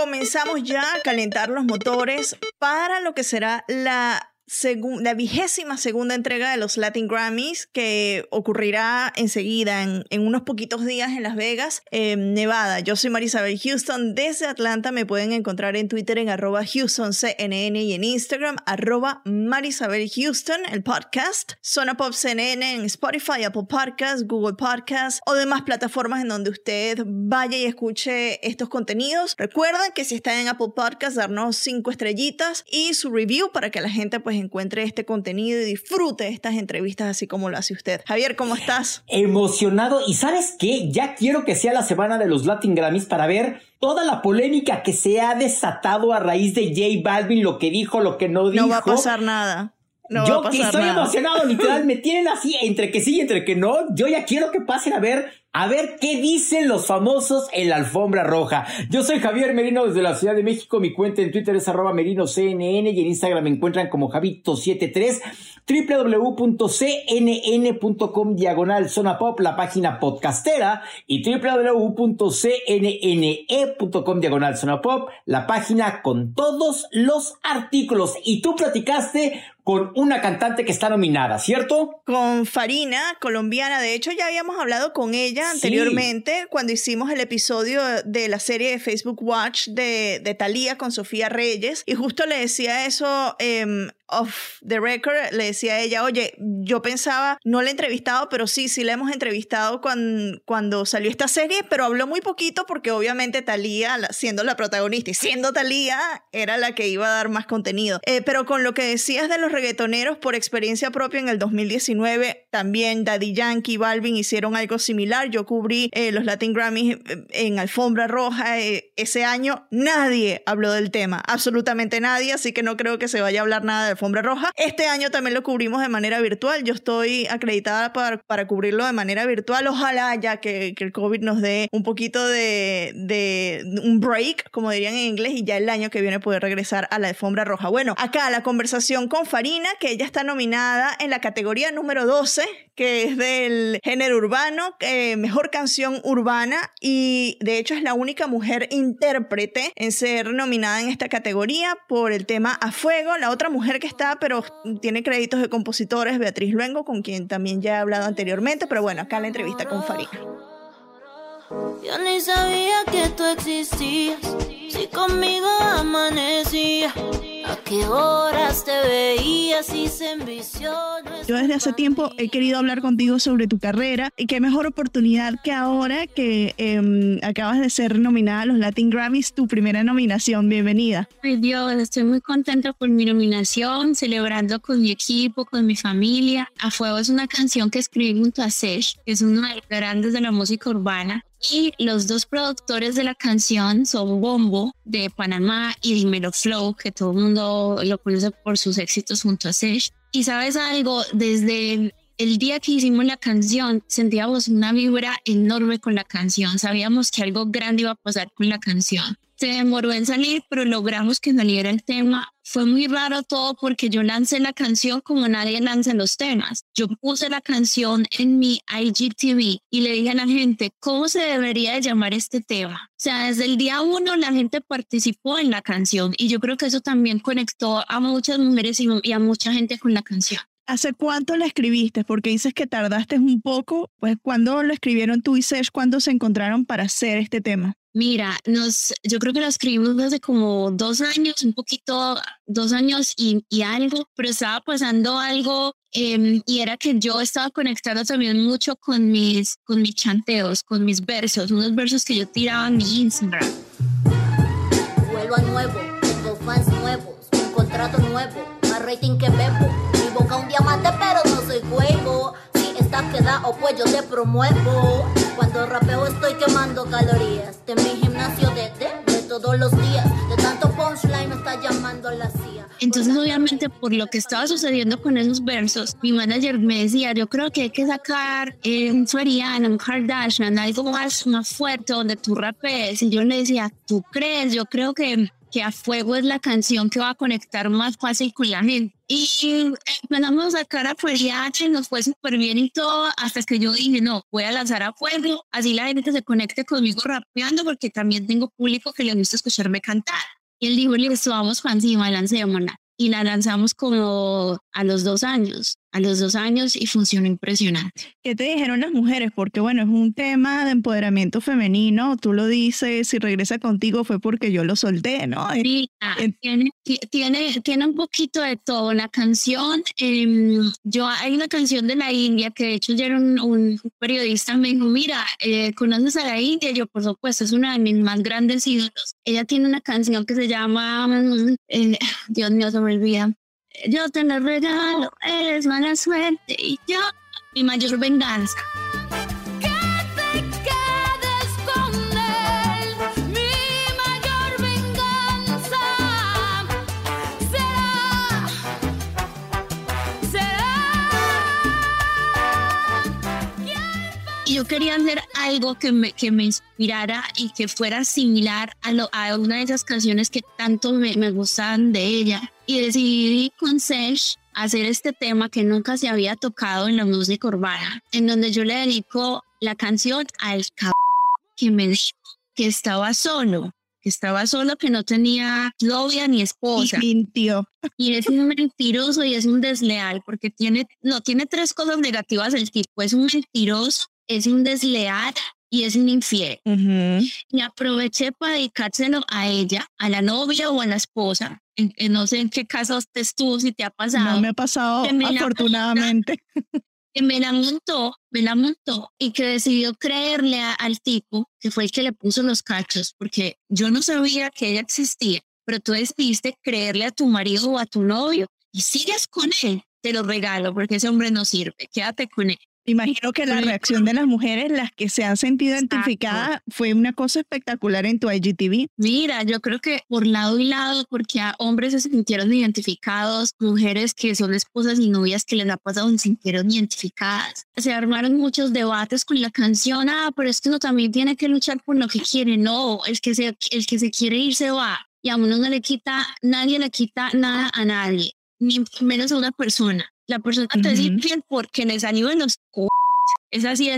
Comenzamos ya a calentar los motores para lo que será la, la vigésima segunda entrega de los Latin Grammys que ocurrirá enseguida en, en unos poquitos días en Las Vegas, en Nevada. Yo soy Marisabel Houston desde Atlanta. Me pueden encontrar en Twitter en arroba HoustonCNN y en Instagram arroba Marisabel Houston, el podcast. Zona Pop CNN en Spotify, Apple Podcasts, Google Podcasts o demás plataformas en donde usted vaya y escuche estos contenidos. Recuerda que si están en Apple Podcasts, darnos cinco estrellitas y su review para que la gente pues encuentre este contenido y disfrute estas entrevistas así como lo hace usted. Javier, ¿cómo estás? emocionado y sabes qué, ya quiero que sea la semana de los Latin Grammys para ver toda la polémica que se ha desatado a raíz de J Balvin, lo que dijo, lo que no dijo. No va a pasar nada. No yo que estoy nada. emocionado, literal, me tienen así entre que sí y entre que no. Yo ya quiero que pasen a ver, a ver qué dicen los famosos en la alfombra roja. Yo soy Javier Merino desde la Ciudad de México. Mi cuenta en Twitter es arroba merinoCNN y en Instagram me encuentran como Javito73 www.cnn.com diagonal zona pop, la página podcastera y www.cnne.com diagonal la página con todos los artículos. Y tú platicaste con una cantante que está nominada, ¿cierto? con Farina, colombiana. De hecho, ya habíamos hablado con ella Anteriormente cuando hicimos el episodio de la serie de Facebook Watch de, de Thalía con Sofía Reyes. Y justo le decía eso em, off the record. Le decía a ella, oye, yo pensaba, no la he entrevistado, pero sí, sí la hemos entrevistado cuando, cuando salió esta serie, pero habló muy poquito porque obviamente Thalía, la- siendo la protagonista y siendo Thalía, era la que iba a dar más contenido. Eh, pero con lo que decías de los reggaetoneros, por experiencia propia en el 2019, también Daddy Yankee y Balvin hicieron algo similar. Yo cubrí eh, los Latin Grammys eh, en Alfombra Roja eh, ese año. Nadie habló del tema, absolutamente nadie, así que no creo que se vaya a hablar nada de Alfombra Roja. Este año también lo cubrimos de manera virtual. Yo estoy acreditada para, para cubrirlo de manera virtual. Ojalá ya que, que el COVID nos dé un poquito de, de un break, como dirían en inglés, y ya el año que viene poder regresar a la Alfombra Roja. Bueno, acá la conversación con Farina, que ella está nominada en la categoría número 12, que es del género urbano, eh, mejor canción urbana, y de hecho es la única mujer intérprete en ser nominada en esta categoría por el tema A Fuego. La otra mujer que está, pero tiene créditos de compositores, Beatriz Luengo, con quien también ya he hablado anteriormente, pero bueno, acá la entrevista con Farina. Yo ni sabía que tú existías. Si conmigo amanecía, qué horas te veías y se envició. Yo desde hace tiempo he querido hablar contigo sobre tu carrera y qué mejor oportunidad que ahora que em, acabas de ser nominada a los Latin Grammys, tu primera nominación. Bienvenida. Ay Dios, estoy muy contenta por mi nominación, celebrando con mi equipo, con mi familia. A Fuego es una canción que escribí junto a Sesh, que es uno de los grandes de la música urbana. Y los dos productores de la canción son Bombo de Panamá y Dimelo Flow, que todo el mundo lo conoce por sus éxitos junto a Sesh. Y sabes algo, desde el día que hicimos la canción sentíamos una vibra enorme con la canción, sabíamos que algo grande iba a pasar con la canción. Se demoró en salir, pero logramos que saliera el tema. Fue muy raro todo porque yo lancé la canción como nadie lanza los temas. Yo puse la canción en mi IGTV y le dije a la gente cómo se debería de llamar este tema. O sea, desde el día uno la gente participó en la canción y yo creo que eso también conectó a muchas mujeres y, a mucha gente con la canción. ¿Hace cuánto la escribiste? Porque dices que tardaste un poco. Pues, ¿cuándo lo escribieron tú y Sesh? ¿Cuándo se encontraron para hacer este tema? Mira, nos, yo creo que lo escribimos desde como dos años, un poquito, dos años y, y algo, pero estaba pasando algo em, y era que yo estaba conectado también mucho con mis, con mis chanteos, con mis versos, unos versos que yo tiraba en mi Instagram. Vuelvo a nuevo, tengo fans nuevos, un contrato nuevo, más rating que bebo. Mi boca un diamante, pero no soy fuego. Pues. Entonces obviamente por lo que estaba sucediendo con esos versos, mi manager me decía, yo creo que hay que sacar eh, un Floriana, un Kardashian, algo más, más fuerte donde tú rapees. Y yo le decía, ¿tú crees? Yo creo que que a fuego es la canción que va a conectar más fácil con la gente. Y empezamos a sacar a H, nos fue súper bien y todo, hasta que yo dije, no, voy a lanzar a fuego, así la gente se conecte conmigo rapeando, porque también tengo público que le gusta escucharme cantar. Y él dijo, listo, vamos para encima, lancémosla. Y la lanzamos como a los dos años a los dos años y funcionó impresionante. ¿Qué te dijeron las mujeres? Porque bueno, es un tema de empoderamiento femenino, tú lo dices, si regresa contigo fue porque yo lo solté, ¿no? Sí, tiene, tiene, tiene un poquito de todo. La canción, em, yo hay una canción de la India que de hecho ya un, un periodista me dijo, mira, eh, ¿conoces a la India? Yo, por supuesto, es una de mis más grandes ídolos. Ella tiene una canción que se llama, eh, Dios mío, se me olvida, yo te lo regalo, eres mala suerte y yo mi mayor venganza. yo quería hacer algo que me, que me inspirara y que fuera similar a, lo, a una de esas canciones que tanto me, me gustaban de ella. Y decidí con Sesh hacer este tema que nunca se había tocado en la música urbana, en donde yo le dedico la canción al cabrón que me dijo que estaba solo, que estaba solo, que no tenía novia ni esposa. Y mintió. Y es un mentiroso y es un desleal, porque tiene, no, tiene tres cosas negativas el tipo. Es un mentiroso, es un desleal y es un infiel. Y aproveché para dedicárselo a ella, a la novia o a la esposa. No sé en qué caso estés tú, si te ha pasado. No me ha pasado, afortunadamente. que me la montó, me la montó y que decidió creerle al tipo que fue el que le puso los cachos, porque yo no sabía que ella existía, pero tú decidiste creerle a tu marido o a tu novio y sigues con él. Te lo regalo porque ese hombre no sirve, quédate con él. Imagino que la reacción de las mujeres, las que se han sentido identificadas, fue una cosa espectacular en tu IGTV. Mira, yo creo que por lado y lado, porque a hombres se sintieron identificados, mujeres que son esposas y novias que les ha pasado se sintieron identificadas. Se armaron muchos debates con la canción, ah, pero es que uno también tiene que luchar por lo que quiere. No, el que se, el que se quiere ir se va. Y a uno no le quita, nadie le quita nada a nadie, ni menos a una persona la persona te dice porque les ayudan los es así.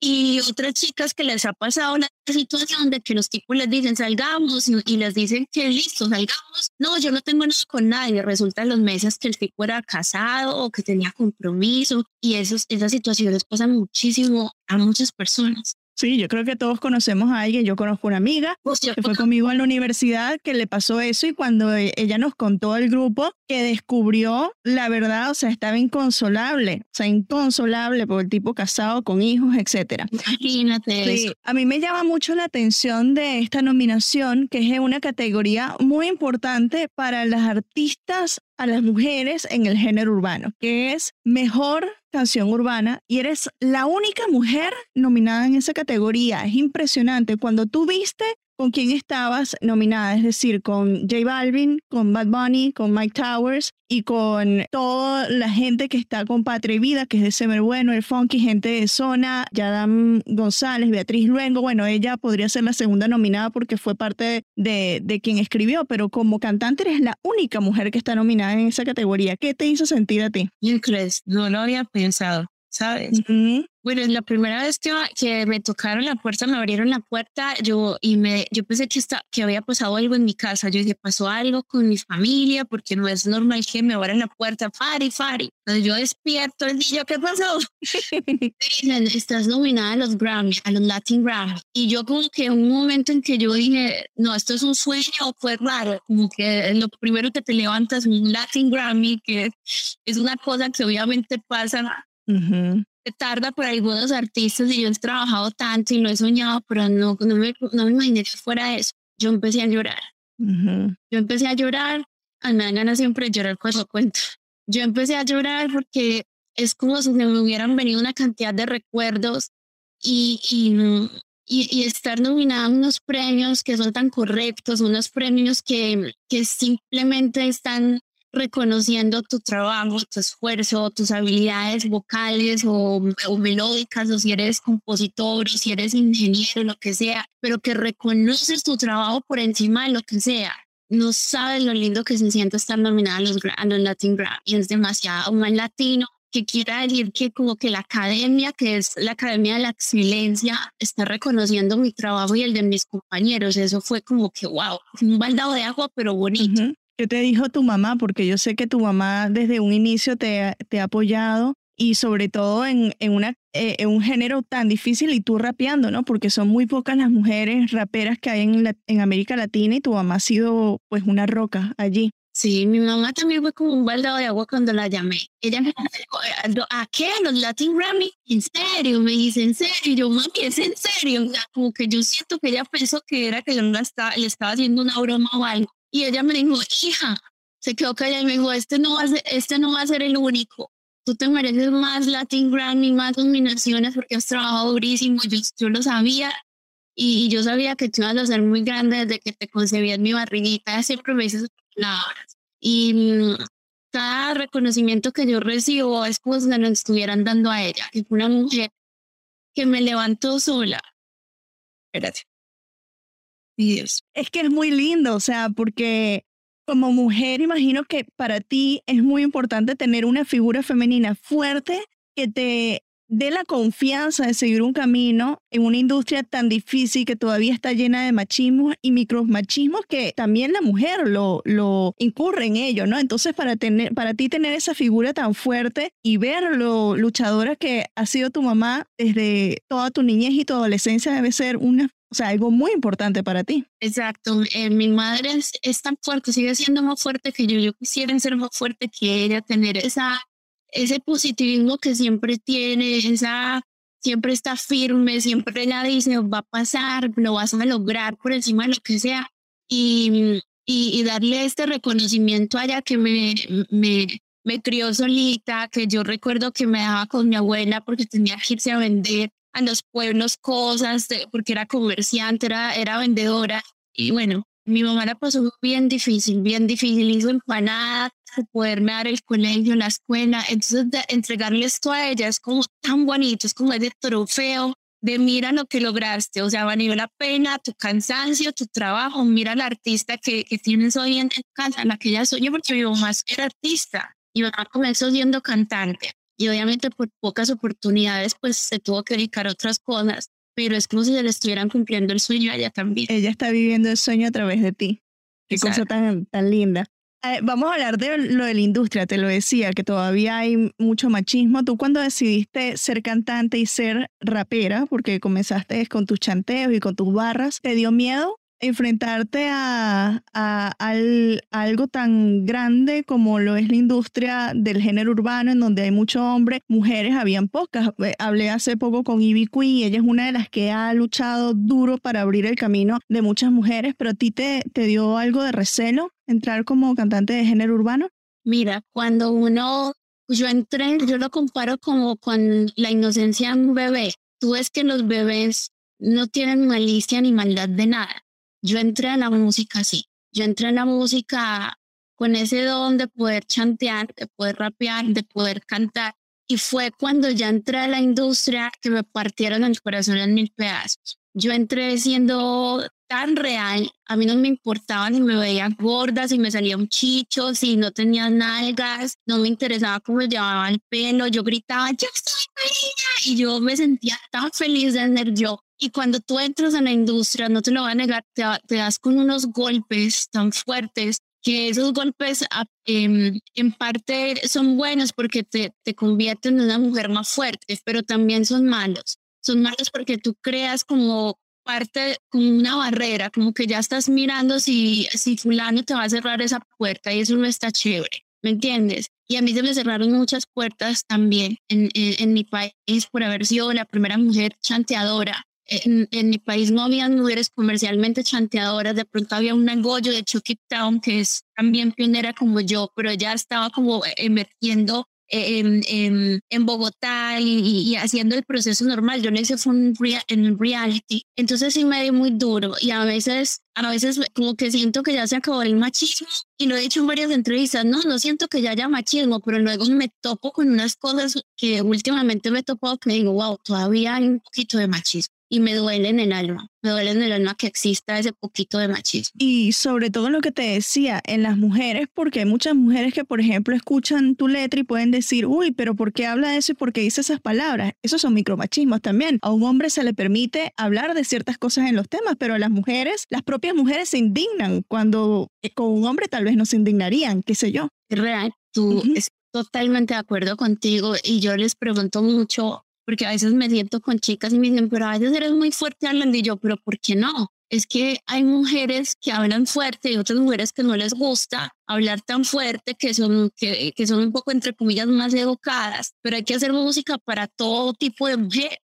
Y otras chicas que les ha pasado la situación de que los tipos les dicen salgamos y, les dicen que listo, salgamos. No, yo no tengo nada con nadie. Resulta los meses que el tipo era casado o que tenía compromiso y esos, esas situaciones pasan muchísimo a muchas personas. Sí, yo creo que todos conocemos a alguien. Yo conozco una amiga que fue conmigo a la universidad que le pasó eso y cuando e, ella nos contó el grupo que descubrió la verdad, o sea, estaba inconsolable, o sea, inconsolable por el tipo casado con hijos, etcétera. Imagínate. Sí, a mí me llama mucho la atención de esta nominación, que es una categoría muy importante para las artistas a las mujeres en el género urbano, que es mejor canción urbana y eres la única mujer nominada en esa categoría. Es impresionante. Cuando tú viste con quién estabas nominada, es decir, con J Balvin, con Bad Bunny, con Mike Towers y con toda la gente que está con Patria Vida, que es de Semer Bueno, el Funky, gente de Zona, Yadam González, Beatriz Luengo. Bueno, ella podría ser la segunda nominada porque fue parte de, de quien escribió, pero como cantante eres la única mujer que está nominada en esa categoría. ¿Qué te hizo sentir a ti? ¿Qué crees? No lo había pensado. ¿Sabes? Bueno, la primera vez que, que, me tocaron la puerta, me abrieron la puerta, yo, y me, yo pensé que, está, que había pasado algo en mi casa. Yo dije, pasó algo con mi familia, porque no es normal que me abran la puerta, Fari, Fari. Entonces yo despierto el día, ¿qué pasó? dicen, estás nominada a los Grammy, a los Latin Grammy. Y yo como que un momento en que yo dije, no, esto es un sueño, fue raro, como que lo primero que te levantas un Latin Grammy, que es una cosa que obviamente pasa se tarda por algunos artistas y yo he trabajado tanto y lo he soñado, pero no, no, me, no me imaginé que fuera eso. Yo empecé a llorar. Yo empecé a llorar. A mí me dan ganas siempre de llorar cuando cuento. Yo empecé a llorar porque es como si me hubieran venido una cantidad de recuerdos y, y, y, y, estar nominada a unos premios que son tan correctos, unos premios que, que simplemente están reconociendo tu trabajo, tu esfuerzo, tus habilidades vocales o, melódicas, o si eres compositor, o si eres ingeniero, lo que sea, pero que reconoces tu trabajo por encima de lo que sea. No sabes lo lindo que se siente estar nominada a los, a los Latin Grammy. Es demasiado más latino, que quiera decir que como que la academia, que es la academia de la excelencia, está reconociendo mi trabajo y el de mis compañeros. Eso fue como que, wow, un baldado de agua, pero bonito. ¿Qué te dijo tu mamá? Porque yo sé que tu mamá desde un inicio te, te ha apoyado y sobre todo en, en, una, eh, en un género tan difícil y tú rapeando, ¿no? Porque son muy pocas las mujeres raperas que hay en, en América Latina y tu mamá ha sido pues una roca allí. Sí, mi mamá también fue como un baldado de agua cuando la llamé. Ella me dijo, ¿a qué? ¿A los Latin Grammy? ¿En serio? Me dice, ¿en serio? Yo, mami, ¿es en serio? Como que yo siento que ella pensó que era que yo no estaba, le estaba haciendo una broma o algo. Y ella me dijo, hija, se quedó callada y me dijo, este no, va a ser, este no va a ser el único. Tú te mereces más Latin Grammy, más nominaciones porque has trabajado durísimo. Yo, yo lo sabía y, yo sabía que tú ibas a ser muy grande desde que te concebí en mi barriguita. Siempre me dices palabras. Y mm, cada reconocimiento que yo recibo es como si me lo estuvieran dando a ella, que fue una mujer que me levantó sola. Gracias. Es que es muy lindo, o sea, porque como mujer imagino que para ti es muy importante tener una figura femenina fuerte que te dé la confianza de seguir un camino en una industria tan difícil que todavía está llena de machismo y micromachismos que también la mujer lo, lo incurre en ello, ¿no? Entonces para, tener, para ti tener esa figura tan fuerte y ver lo luchadora que ha sido tu mamá desde toda tu niñez y tu adolescencia debe ser una o sea, algo muy importante para ti. Exacto. Eh, mi madre es, tan fuerte, sigue siendo más fuerte que yo. Yo quisiera ser más fuerte que ella, tener esa, ese positivismo que siempre tiene, esa, siempre está firme, siempre la dice, va a pasar, lo vas a lograr por encima de lo que sea. Y, y, darle este reconocimiento a ella que me, me, me crió solita, que yo recuerdo que me daba con mi abuela porque tenía que irse a vender a los pueblos cosas, porque era comerciante, era, era vendedora. Y bueno, mi mamá la pasó bien difícil, bien difícil, hizo empanadas, poderme dar el colegio, la escuela. Entonces, entregarle esto a ella es como tan bonito, es como ese trofeo de mira lo que lograste, o sea, valió la pena tu cansancio, tu trabajo, mira la artista que, que tienes hoy en casa, la que ella porque mi mamá era artista. Y mamá comenzó siendo cantante y obviamente por pocas oportunidades pues se tuvo que dedicar a otras cosas, pero es como si se le estuvieran cumpliendo el sueño a ella también. Ella está viviendo el sueño a través de ti. Qué cosa tan, tan linda. Eh, vamos a hablar de lo de la industria, te lo decía, que todavía hay mucho machismo. Tú cuando decidiste ser cantante y ser rapera, porque comenzaste con tus chanteos y con tus barras, ¿te dio miedo enfrentarte a, algo tan grande como lo es la industria del género urbano, en donde hay mucho hombre, mujeres habían pocas. Eh, hablé hace poco con Ivy Queen ella es una de las que ha luchado duro para abrir el camino de muchas mujeres, pero a ti te, te dio algo de recelo entrar como cantante de género urbano. Mira, cuando uno, yo entré, yo lo comparo como con la inocencia de un bebé. Tú ves que los bebés no tienen malicia ni maldad de nada yo entré en la música así. Yo entré en la música con ese don de poder chantear, de poder rapear, de poder cantar. Y fue cuando ya entré a la industria que me partieron el corazón en mil pedazos. Yo entré siendo tan real, a mí no me importaba si me veía gorda, si me salía un chicho, si no tenía nalgas, no me interesaba cómo llevaba el pelo, yo gritaba, yo soy María, y yo me sentía tan feliz de ser yo. Y cuando tú entras en la industria, no te lo voy a negar, te, te das con unos golpes tan fuertes que esos golpes em, en parte son buenos porque te, te convierten en una mujer más fuerte, pero también son malos. Son malos porque tú creas como parte, como una barrera, como que ya estás mirando si, si fulano te va a cerrar esa puerta y eso no está chévere, ¿me entiendes? Y a mí se me cerraron muchas puertas también en, en, en mi país por haber sido la primera mujer chanteadora en, mi país no había mujeres comercialmente chanteadoras, de pronto había un Goyo de Chucky Town que es también pionera como yo, pero ella estaba como emergiendo en, en, Bogotá y, haciendo el proceso normal. Yo no hice fue un en reality. Entonces sí me dio muy duro y a veces, a veces como que siento que ya se acabó el machismo y lo he dicho en varias entrevistas. No, no siento que ya haya machismo, pero luego me topo con unas cosas que últimamente me topo que digo, wow, todavía hay un poquito de machismo y me duele en el alma, me duele en el alma que exista ese poquito de machismo. Y sobre todo lo que te decía, en las mujeres, porque hay muchas mujeres que, por ejemplo, escuchan tu letra y pueden decir, uy, pero ¿por qué habla de eso y por qué dice esas palabras? Esos son micromachismos también. A un hombre se le permite hablar de ciertas cosas en los temas, pero a las mujeres, las propias mujeres se indignan cuando eh, con un hombre tal vez no se indignarían, qué sé yo. Es real, tú estoy totalmente de acuerdo contigo y yo les pregunto mucho porque a veces me siento con chicas y me dicen, pero a veces eres muy fuerte hablando y yo, pero ¿por qué no? Es que hay mujeres que hablan fuerte y otras mujeres que no les gusta hablar tan fuerte, que son, que, que son un poco, entre comillas, más educadas, pero hay que hacer música para todo tipo de mujer.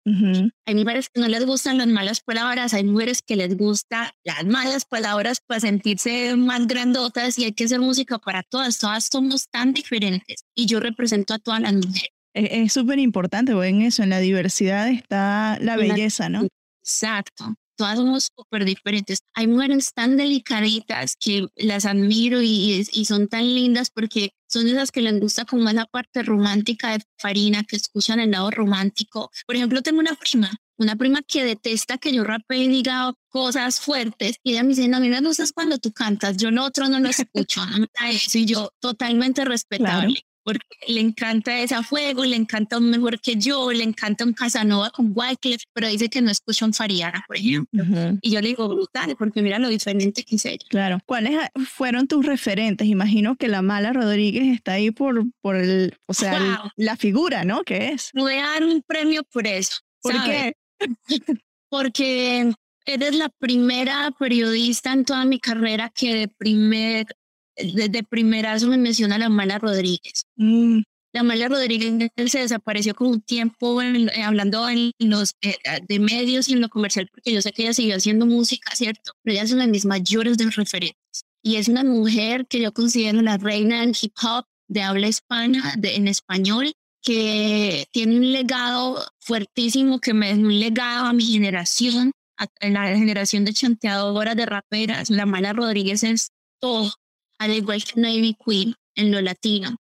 Hay mujeres que no les gustan las malas palabras, hay mujeres que les gustan las malas palabras para sentirse más grandotas y hay que hacer música para todas, todas somos tan diferentes y yo represento a todas las mujeres es súper importante, porque en eso, en la diversidad está la belleza, ¿no? Exacto. Todas somos súper diferentes. Hay mujeres tan delicaditas que las admiro y, y, son tan lindas porque son esas que les gusta como esa parte romántica de Farina, que escuchan el lado romántico. Por ejemplo, tengo una prima, una prima que detesta que yo rape y diga cosas fuertes y ella me dice, no, a mí me gustas cuando tú cantas, yo no otro no lo escucho, no eso y yo totalmente respetable porque le encanta ese fuego, le encanta un mejor que yo, le encanta un Casanova con Wycliffe, pero dice que no escucha un Fariana, por ejemplo. Y yo le digo, brutal, porque mira lo diferente que es ella. Claro. ¿Cuáles fueron tus referentes? Imagino que la mala Rodríguez está ahí por, por el, o sea, la figura, ¿no? ¿Qué es? Voy a dar un premio por eso. ¿Por qué? porque eres la primera periodista en toda mi carrera que de primer desde primerazo me menciona la Mala Rodríguez. Mm. La Mala Rodríguez se desapareció con un tiempo eh, hablando en los eh, de medios y en lo comercial, porque yo sé que ella siguió haciendo música, ¿cierto? Pero ella es una de mis mayores de referentes. Y es una mujer que yo considero la reina del hip hop de habla hispana, de, en español, que tiene un legado fuertísimo, que me es un legado a mi generación, a, a la generación de chanteadoras, de raperas. La Mala Rodríguez es todo al igual que Navy Queen en lo latino.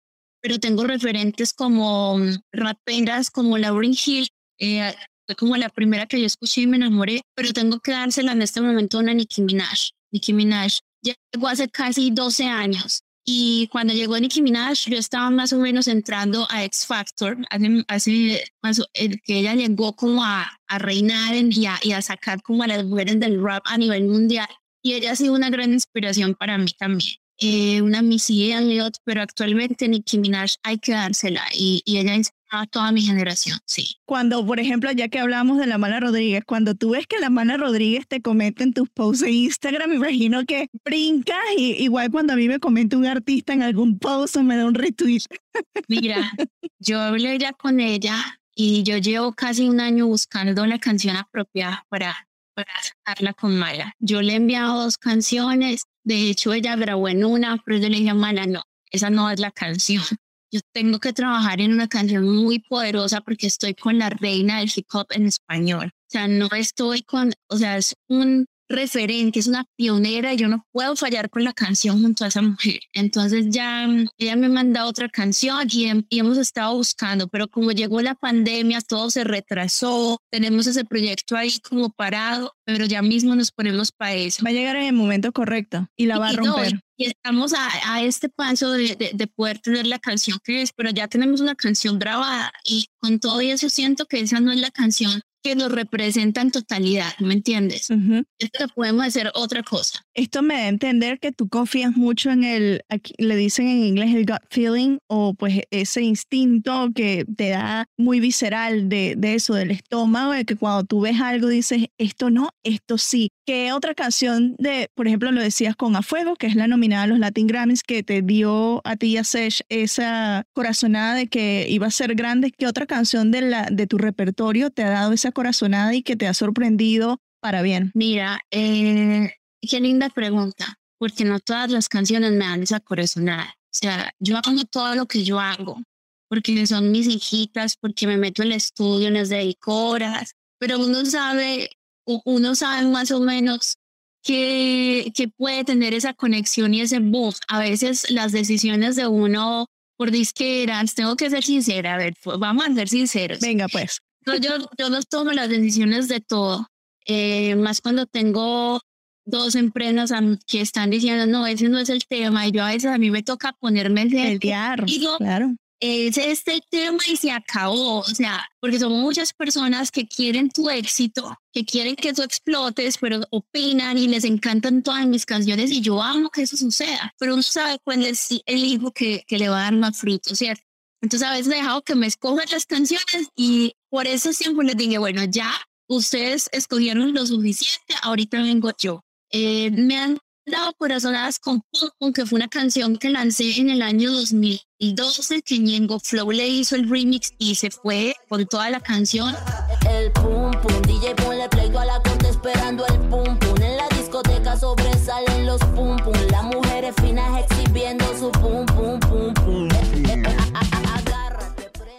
Pero tengo referentes como mm, raperas como Lauryn Hill, eh, fue como la primera que yo escuché y me enamoré, pero tengo que dársela en este momento a una Nicki Minaj. Nicki Minaj llegó hace casi 12 años y cuando llegó Nicki Minaj yo estaba más o menos entrando a X Factor, hace, más, el que ella llegó como a, a reinar y a, y a sacar como a las mujeres del rap a nivel mundial y ella ha sido una gran inspiración para mí también eh, una Missy Elliott, pero actualmente Nicki Minaj hay que dársela y, y ella inspira a toda mi generación, sí. Cuando, por ejemplo, ya que hablamos de la Mala Rodríguez, cuando tú ves que la Mala Rodríguez te comenta en tus posts en Instagram, me imagino que brincas y igual cuando a mí me comenta un artista en algún post o me da un retweet. Mira, yo hablé ya con ella y yo llevo casi un año buscando la canción apropiada para para sacarla con Mala. Yo le he enviado dos canciones de hecho, ella grabó en una, pero yo le dije, Mala, no, esa no es la canción. Yo tengo que trabajar en una canción muy poderosa porque estoy con la reina del hip hop en español. O sea, no estoy con, o sea, es un referente, es una pionera yo no puedo fallar con la canción junto a esa mujer. Entonces ya ella me manda otra canción y, y, hemos estado buscando, pero como llegó la pandemia, todo se retrasó, tenemos ese proyecto ahí como parado, pero ya mismo nos ponemos para eso. Va a llegar en el momento correcto y la va a romper. y estamos a, a este paso de, de, de, poder tener la canción que es, pero ya tenemos una canción grabada y con todo eso siento que esa no es la canción que nos representa en totalidad, ¿me entiendes? Esto podemos hacer otra cosa. Esto me da a entender que tú confías mucho en el, aquí le dicen en inglés el gut feeling o pues ese instinto que te da muy visceral de, de eso, del estómago, de que cuando tú ves algo dices, esto no, esto sí. ¿Qué otra canción de, por ejemplo, lo decías con A Fuego, que es la nominada a los Latin Grammys, que te dio a ti y a Sesh esa corazonada de que iba a ser grande? ¿Qué otra canción de, la, de tu repertorio te ha dado esa corazonada y que te ha sorprendido para bien? Mira, eh, qué linda pregunta, porque no todas las canciones me dan esa corazonada. O sea, yo hago todo lo que yo hago, porque son mis hijitas, porque me meto en el estudio, les dedico horas, pero uno sabe uno sabe más o menos que, que puede tener esa conexión y ese boom. A veces las decisiones de uno por disqueras, tengo que ser sincera, a ver, pues, vamos a ser sinceros. Venga, pues. Yo, yo no tomo las decisiones de todo, eh, más cuando tengo dos empresas que están diciendo, no, ese no es el tema, y yo a veces a mí me toca ponerme el, el diario, claro es este tema y se acabó, o sea, porque son muchas personas que quieren tu éxito, que quieren que eso explotes, pero opinan y les encantan todas mis canciones y yo amo que eso suceda, pero uno sabe cuál es el hijo que, que le va a dar más fruto, ¿cierto? Entonces a veces he dejado que me escojan las canciones y por eso siempre les dije, bueno, ya ustedes escogieron lo suficiente, ahorita vengo yo. Eh, me han dado corazonadas con Pum que fue una canción que lancé en el año 2012, que Ñengo Flow le hizo el remix y se fue con toda la canción. El pum pum, DJ ponle play a la esperando el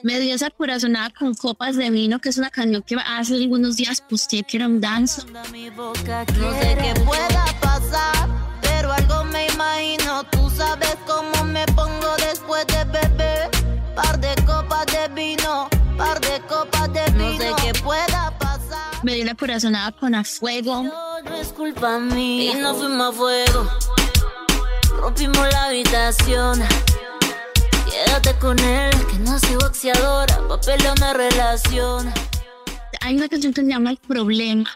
Me dio esa corazonada con copas de vino, que es una canción que hace algunos días posté que era un dance. No sé qué pueda pasar, pero algo me imagino. Tú sabes cómo me pongo después de beber. Par de copas de vino, par de copas de vino. No sé qué pueda pasar. Me dio la corazonada con a fuego. No, no es culpa mía. Y no fuimos a fuego. Rompimos la habitación. Quédate con él, que no soy boxeadora, papel de una relación. Hay una canción que se llama El Problema.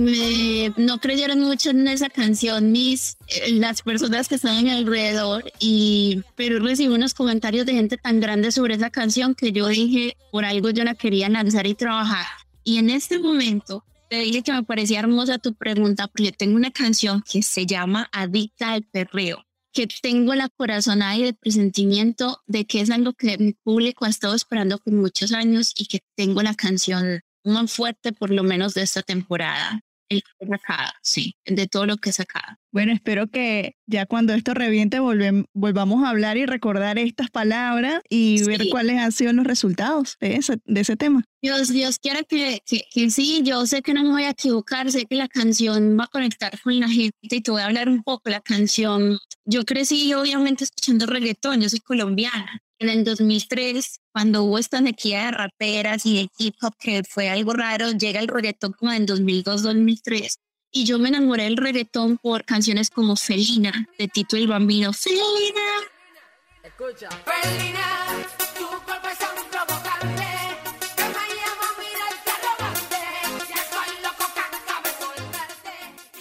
Me no creyeron mucho en esa canción mis eh, las personas que estaban alrededor y pero recibí unos comentarios de gente tan grande sobre esa canción que yo dije por algo yo la quería lanzar y trabajar. Y en este momento te dije que me parecía hermosa tu pregunta porque tengo una canción que se llama Adicta al perreo que tengo la corazonada y el presentimiento de que es algo que mi público ha estado esperando por muchos años y que tengo la canción más fuerte por lo menos de esta temporada. El sacada, sí, de todo lo que he sacado. Bueno, espero que ya cuando esto reviente volvamos a hablar y recordar estas palabras y ver cuáles han sido los resultados de ese, de ese tema. Dios, Dios quiera que, que, sí, yo sé que no me voy a equivocar, sé que la canción va a conectar con la gente y te voy a hablar un poco. La canción, yo crecí obviamente escuchando reggaetón, yo soy colombiana en el 2003, cuando hubo esta sequía de raperas y de hip hop, que fue algo raro, llega el reggaetón como en 2002-2003. Y yo me enamoré del reggaetón por canciones como Felina, de Tito el Bambino. Felina. Escucha. Felina, tu cuerpo es un provocante. Que me llevo a mirarte arrogante. Si estoy loco, canta,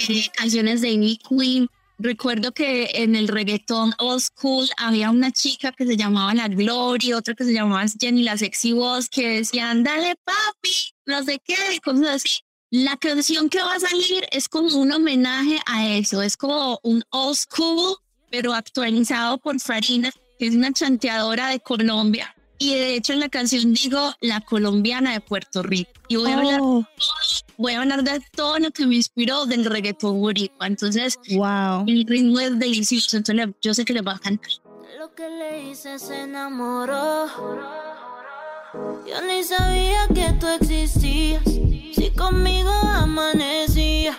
eh, canciones de Amy Queen Recuerdo que en el reggaetón old school había una chica que se llamaba La Gloria, otra que se llamaba Jenny La Sexy Voz, que decían, dale papi, no sé qué, cosas así. La canción que va a salir es como un homenaje a eso, es como un old school, pero actualizado por Farina, que es una chanteadora de Colombia. Y de hecho en la canción digo la colombiana de Puerto Rico. Y voy a hablar, Oh, voy a hablar de todo lo que me inspiró del reggaetón boricua. Entonces, wow. el ritmo es delicioso. Entonces, le- yo sé que les va a cantar. Lo que le hice se enamoró. Yo ni sabía que tú existías. Si conmigo amanecía.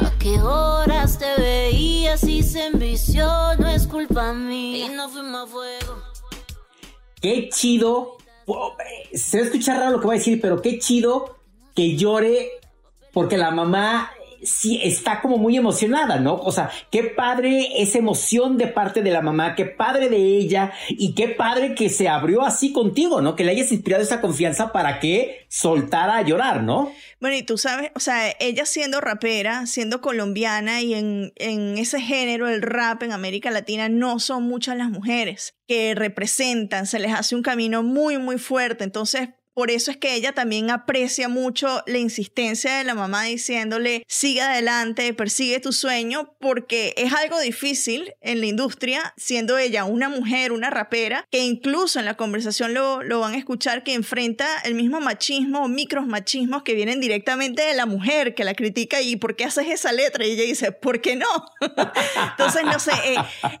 A qué horas te veía. Si se envició, no es culpa mía. Y no fuimos a fuego. Qué chido. Se va a escuchar raro lo que voy a decir, pero qué chido que llore porque la mamá sí está como muy emocionada, ¿no? O sea, qué padre esa emoción de parte de la mamá, qué padre de ella y qué padre que se abrió así contigo, ¿no? Que le hayas inspirado esa confianza para que soltara a llorar, ¿no? Bueno, y tú sabes, o sea, ella siendo rapera, siendo colombiana y en, en ese género, el rap en América Latina, no son muchas las mujeres que representan, se les hace un camino muy, muy fuerte. Entonces, por eso es que ella también aprecia mucho la insistencia de la mamá diciéndole, sigue adelante, persigue tu sueño, porque es algo difícil en la industria, siendo ella una mujer, una rapera, que incluso en la conversación lo, lo van a escuchar, que enfrenta el mismo machismo o micros machismos que vienen directamente de la mujer, que la critica y ¿por qué haces esa letra? Y ella dice, ¿por qué no? Entonces, no sé, eh,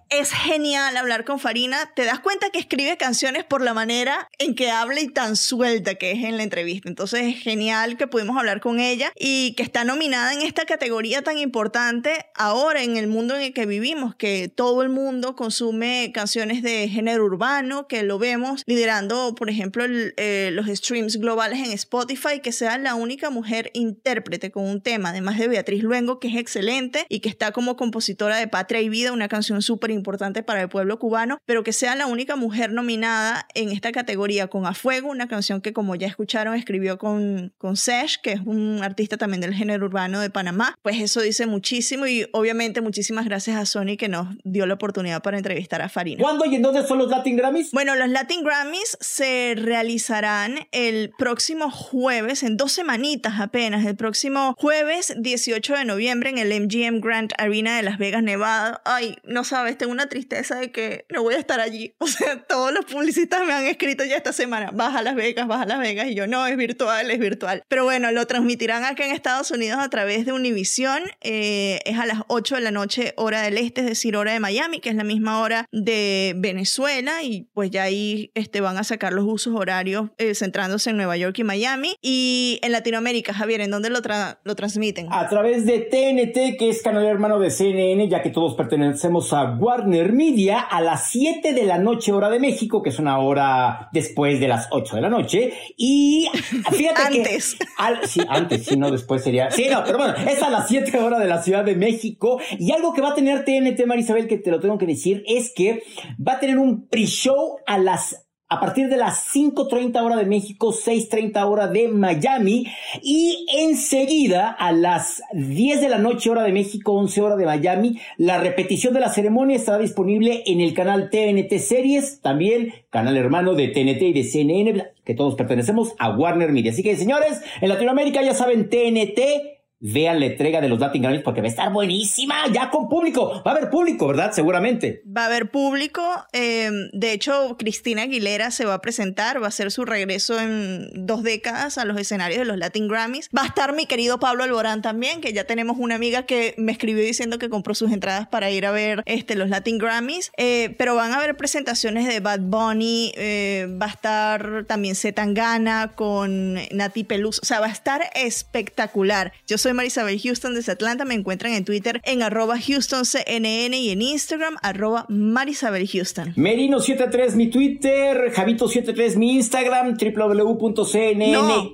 es genial hablar con Farina. Te das cuenta que escribe canciones por la manera en que habla y tan suelta que es en la entrevista. Entonces, es genial que pudimos hablar con ella y que está nominada en esta categoría tan importante ahora en el mundo en el que vivimos, que todo el mundo consume canciones de género urbano, que lo vemos liderando, por ejemplo, el, eh, los streams globales en Spotify, que sea la única mujer intérprete con un tema, además de Beatriz Luengo, que es excelente y que está como compositora de Patria y Vida, una canción súper importante para el pueblo cubano, pero que sea la única mujer nominada en esta categoría con A Fuego, una canción que como ya escucharon escribió con, con Sesh, que es un artista también del género urbano de Panamá, pues eso dice muchísimo y obviamente muchísimas gracias a Sony que nos dio la oportunidad para entrevistar a Farina. ¿Cuándo y en dónde son los Latin Grammys? Bueno, los Latin Grammys se realizarán el próximo jueves, en dos semanitas apenas, el próximo jueves 18 de noviembre en el MGM Grand Arena de Las Vegas, Nevada. Ay, no sabes, tengo una tristeza de que no voy a estar allí. O sea, todos los publicistas me han escrito ya esta semana, baja a Las Vegas, baja Las Vegas, y yo no, es virtual, es virtual. Pero bueno, lo transmitirán acá en Estados Unidos a través de Univision. Eh, es a las 8 de la noche, hora del este, es decir, hora de Miami, que es la misma hora de Venezuela, y pues ya ahí este, van a sacar los usos horarios eh, centrándose en Nueva York y Miami. Y en Latinoamérica, Javier, ¿en dónde lo, tra- lo transmiten? A través de TNT, que es canal hermano de CNN, ya que todos pertenecemos a Warner Media, a las 7 de la noche hora de México, que es una hora después de las 8 de la noche. Y fíjate Antes. que... al- sí, antes, sí, no, después sería... Sí, no, pero bueno, es a las 7 horas de la Ciudad de México. Y algo que va a tener TNT, Marisabel, que te lo tengo que decir, es que va a tener un pre-show a las a partir de las 5.30 hora de México, 6.30 hora de Miami y enseguida a las 10 de la noche hora de México, 11 hora de Miami, la repetición de la ceremonia estará disponible en el canal TNT Series, también canal hermano de TNT y de CNN, que todos pertenecemos a Warner Media. Así que señores, en Latinoamérica ya saben TNT. Vean la entrega de los Latin Grammys porque va a estar buenísima, ya con público. Va a haber público, ¿verdad? Seguramente. Va a haber público. eh, de hecho, Cristina Aguilera se va a presentar, va a hacer su regreso en dos décadas a los escenarios de los Latin Grammys. Va a estar mi querido Pablo Alborán también, que ya tenemos una amiga que me escribió diciendo que compró sus entradas para ir a ver este, los Latin Grammys. Eh, pero van a haber presentaciones de Bad Bunny, eh, va a estar también Zetangana con Nati Peluso. O sea, va a estar espectacular. Yo soy Marisabel Houston desde Atlanta. Me encuentran en Twitter en arroba HoustonCNN y en Instagram arroba Marisabel Houston. Merino73 mi Twitter, Javito73 mi Instagram, www.cnn. No.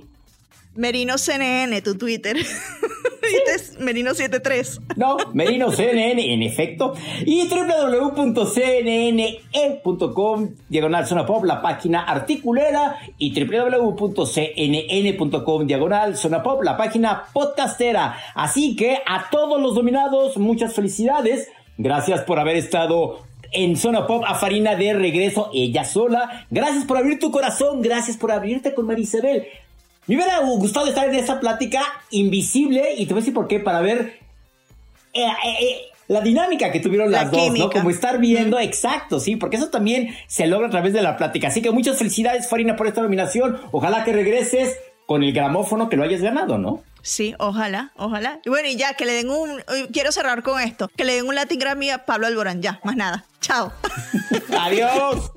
Merino CNN, tu Twitter. ¿Viste? Merino 73. No, Merino CNN, en efecto. Y www.cnne.com, diagonal zona pop, la página articulera. Y www.cnn.com, diagonal zona pop, la página podcastera. Así que a todos los dominados, muchas felicidades. Gracias por haber estado en Zona Pop a Farina de regreso, ella sola. Gracias por abrir tu corazón, gracias por abrirte con Marisabel. Me hubiera gustado estar en esa plática invisible y te voy a decir por qué, para ver eh, eh, eh, la dinámica que tuvieron las dos, ¿no? Como estar viendo, exacto, sí, porque eso también se logra a través de la plática. Así que muchas felicidades, Farina, por esta nominación. Ojalá que regreses con el gramófono que lo hayas ganado, ¿no? Sí, ojalá, ojalá. Y bueno, y ya, que le den un. Quiero cerrar con esto: que le den un Latin Grammy a Pablo Alborán, ya, más nada. Chao. Adiós.